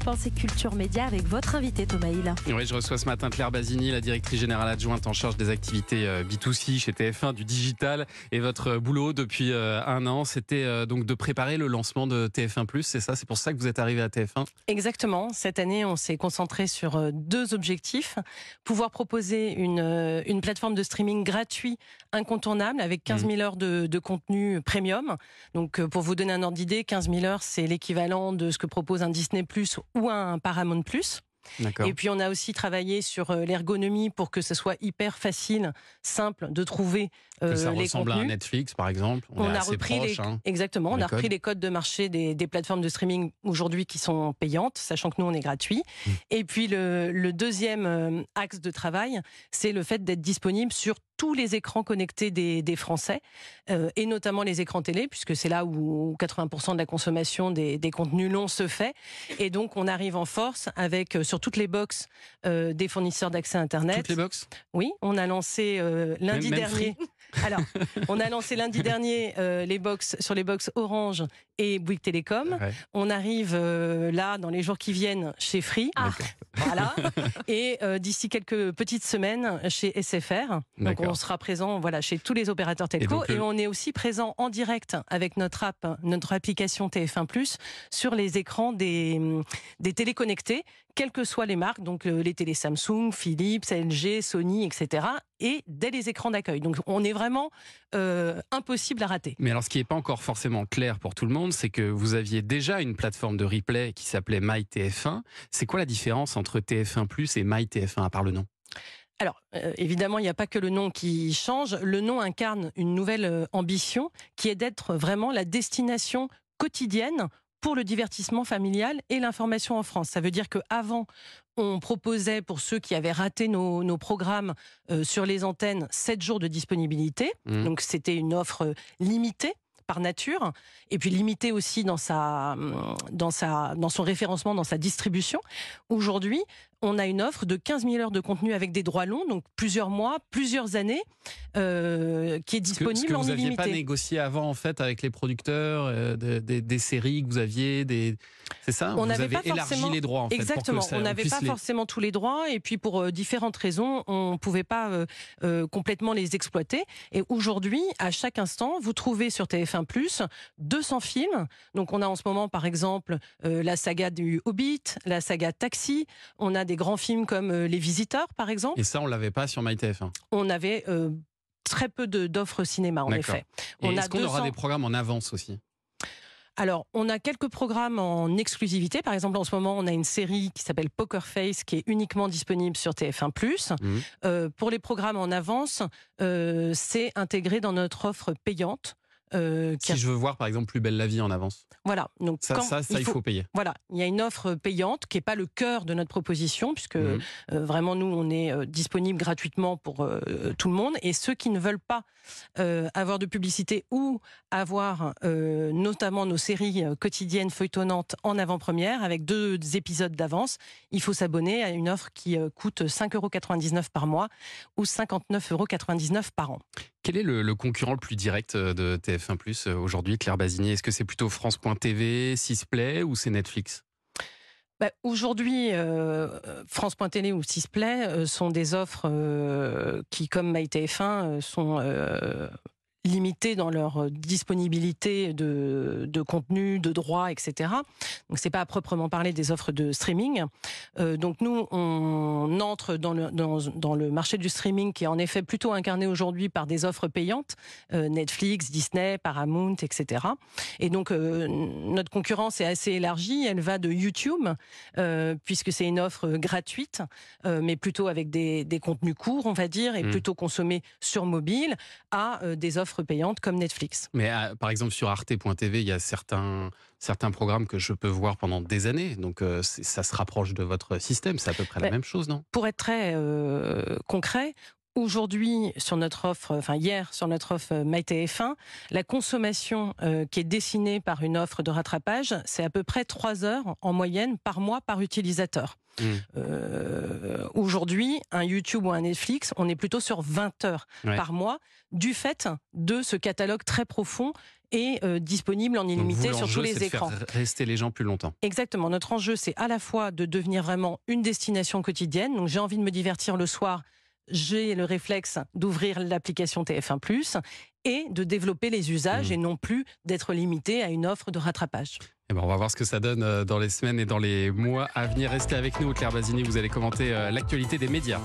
Europe 1, c'est Culture Média avec votre invité Thomas Hill. Oui, je reçois ce matin Claire Basini, la directrice générale adjointe en charge des activités euh, B2C chez TF1, du digital. Et votre boulot depuis euh, un an, c'était euh, donc de préparer le lancement de TF1+, c'est ça? C'est pour ça que vous êtes arrivé à TF1 Exactement. Cette année, on s'est concentré sur deux objectifs. Pouvoir proposer une, une plateforme de streaming gratuit, incontournable, avec 15 000 mmh. heures de, de contenu premium. Donc, pour vous donner un ordre d'idée, 15 000 heures, c'est l'équivalent de ce que propose un Disney Plus ou un Paramount Plus. Et puis on a aussi travaillé sur euh, l'ergonomie pour que ce soit hyper facile, simple de trouver euh, que ça ressemble à un Netflix par exemple. On, a repris les... Hein, exactement, on a repris les codes de marché des, plateformes de streaming aujourd'hui qui sont payantes, sachant que nous on est gratuit. Mmh. Et puis le, deuxième euh, axe de travail, c'est le fait d'être disponible sur tous les écrans connectés des, Français, euh, et notamment les écrans télé, puisque c'est là où 80% de la consommation des, contenus longs se fait. Et donc, on arrive en force avec, euh, sur toutes les box euh, des fournisseurs d'accès Internet. Toutes les box? Oui, on a lancé lundi dernier. Alors, on a lancé lundi dernier les box sur les box Orange et Bouygues Télécom. On arrive là dans les jours qui viennent chez Free. Ah. Voilà. et d'ici quelques petites semaines chez SFR. Donc on sera présent voilà, chez tous les opérateurs telco et, on est aussi présent en direct avec notre app, notre application TF1+, sur les écrans des, des téléconnectés, quelles que soient les marques, donc euh, les télé Samsung, Philips, LG, Sony, etc. Et dès les écrans d'accueil. Donc on est vraiment euh, impossible à rater. Mais alors ce qui n'est pas encore forcément clair pour tout le monde, c'est que vous aviez déjà une plateforme de replay qui s'appelait MyTF1. C'est quoi la différence entre TF1 et MyTF1 à part le nom? Alors, euh, évidemment, il n'y a pas que le nom qui change. Le nom incarne une nouvelle euh, ambition qui est d'être vraiment la destination quotidienne pour le divertissement familial et l'information en France. Ça veut dire qu'avant, on proposait pour ceux qui avaient raté nos, programmes euh, sur les antennes 7 jours de disponibilité. Mmh. Donc c'était une offre limitée nature, et puis limitée aussi dans sa, dans sa, dans son référencement, dans sa distribution. Aujourd'hui, on a une offre de 15 000 heures de contenu avec des droits longs, donc plusieurs mois, plusieurs années, euh, qui est disponible ce que en vous n'aviez pas négocié avant, en fait, avec les producteurs, euh, des, séries que vous aviez, des... c'est ça? On Vous avez élargi les droits, en Exactement, on n'avait pas forcément tous les droits, et puis pour euh, différentes raisons, on ne pouvait pas complètement les exploiter. Et aujourd'hui, à chaque instant, vous trouvez sur TF1+, 200 films. Donc on a en ce moment, par exemple, la saga du Hobbit, la saga Taxi, on a des grands films comme euh, Les Visiteurs, par exemple. Et ça, on l'avait pas sur MyTF1 On avait euh, très peu d'offres cinéma, en effet. Est-ce qu'on aura des programmes en avance aussi? Alors, on a quelques programmes en exclusivité. Par exemple, en ce moment, on a une série qui s'appelle Poker Face, qui est uniquement disponible sur TF1+. Mmh. Euh, pour les programmes en avance, c'est intégré dans notre offre payante. Euh, si je veux voir par exemple Plus belle la vie en avance. Voilà, donc ça, ça, il, faut, payer. Voilà, il y a une offre payante qui n'est pas le cœur de notre proposition, puisque mhm. euh, vraiment nous on est euh, disponible gratuitement pour tout le monde. Et ceux qui ne veulent pas avoir de publicité ou avoir notamment nos séries quotidiennes feuilletonnantes en avant-première avec deux épisodes d'avance, il faut s'abonner à une offre qui coûte 5,99 euros par mois ou 59,99 euros par an. Quel est le, concurrent le plus direct euh, de TF1 Plus euh, aujourd'hui, Claire Basini Est-ce que c'est plutôt France.tv, Sisplay ou c'est Netflix? Bah, Aujourd'hui, euh, France.tv ou Sisplay sont des offres qui, comme MyTF1, sont limités dans leur euh, disponibilité de, de contenu, de droits, etc. Donc c'est pas à proprement parler des offres de streaming. Euh, donc nous, on entre dans le, dans, dans, le marché du streaming qui est en effet plutôt incarné aujourd'hui par des offres payantes, euh, Netflix, Disney, Paramount, etc. Et donc euh, notre concurrence est assez élargie. Elle va de YouTube, puisque c'est une offre gratuite, mais plutôt avec des, des, contenus courts, on va dire, et mmh. plutôt consommés sur mobile, à des offres payantes comme Netflix. Mais euh, par exemple sur arte.tv, il y a certains, certains programmes que je peux voir pendant des années. Donc euh, ça se rapproche de votre système. C'est à peu près la même chose, non? Pour être très euh, concret, Aujourd'hui, sur notre offre, enfin hier, sur notre offre euh, MyTF1, la consommation euh, qui est dessinée par une offre de rattrapage, c'est à peu près 3 heures en moyenne par mois par utilisateur. Mmh. Euh, Aujourd'hui, un YouTube ou un Netflix, on est plutôt sur 20 heures Ouais. par mois, du fait de ce catalogue très profond et euh, disponible en illimité sur tous les c'est de faire écrans. rester les gens plus longtemps. Exactement. Notre enjeu, c'est à la fois de devenir vraiment une destination quotidienne. Donc, j'ai envie de me divertir le soir. J'ai le réflexe d'ouvrir l'application TF1+, et de développer les usages Mmh. et non plus d'être limité à une offre de rattrapage. Eh ben, on va voir ce que ça donne euh, dans les semaines et dans les mois à venir. Restez avec nous, Claire Basini. Vous allez commenter euh, l'actualité des médias.